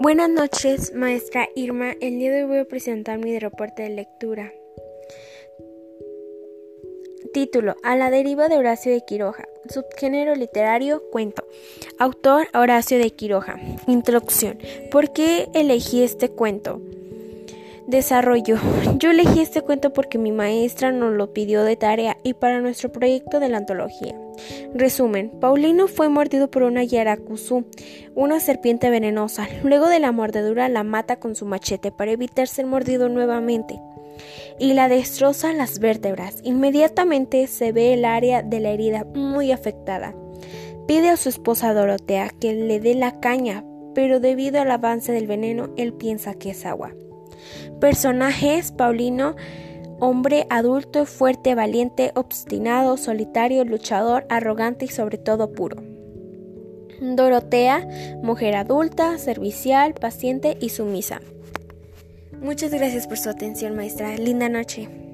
Buenas noches, maestra Irma. El día de hoy voy a presentar mi reporte de lectura. Título: A la deriva de Horacio de Quiroga. Subgénero literario: cuento. Autor: Horacio de Quiroga. Introducción: ¿Por qué elegí este cuento? Desarrollo. Yo elegí este cuento porque mi maestra nos lo pidió de tarea y para nuestro proyecto de la antología. Resumen. Paulino fue mordido por una yaracuzú, una serpiente venenosa. Luego de la mordedura la mata con su machete para evitar ser mordido nuevamente y la destroza las vértebras. Inmediatamente se ve el área de la herida muy afectada. Pide a su esposa Dorotea que le dé la caña, pero debido al avance del veneno él piensa que es agua. Personajes: Paulino, hombre adulto, fuerte, valiente, obstinado, solitario, luchador, arrogante y sobre todo puro. Dorotea, mujer adulta, servicial, paciente y sumisa. Muchas gracias por su atención, maestra. Linda noche.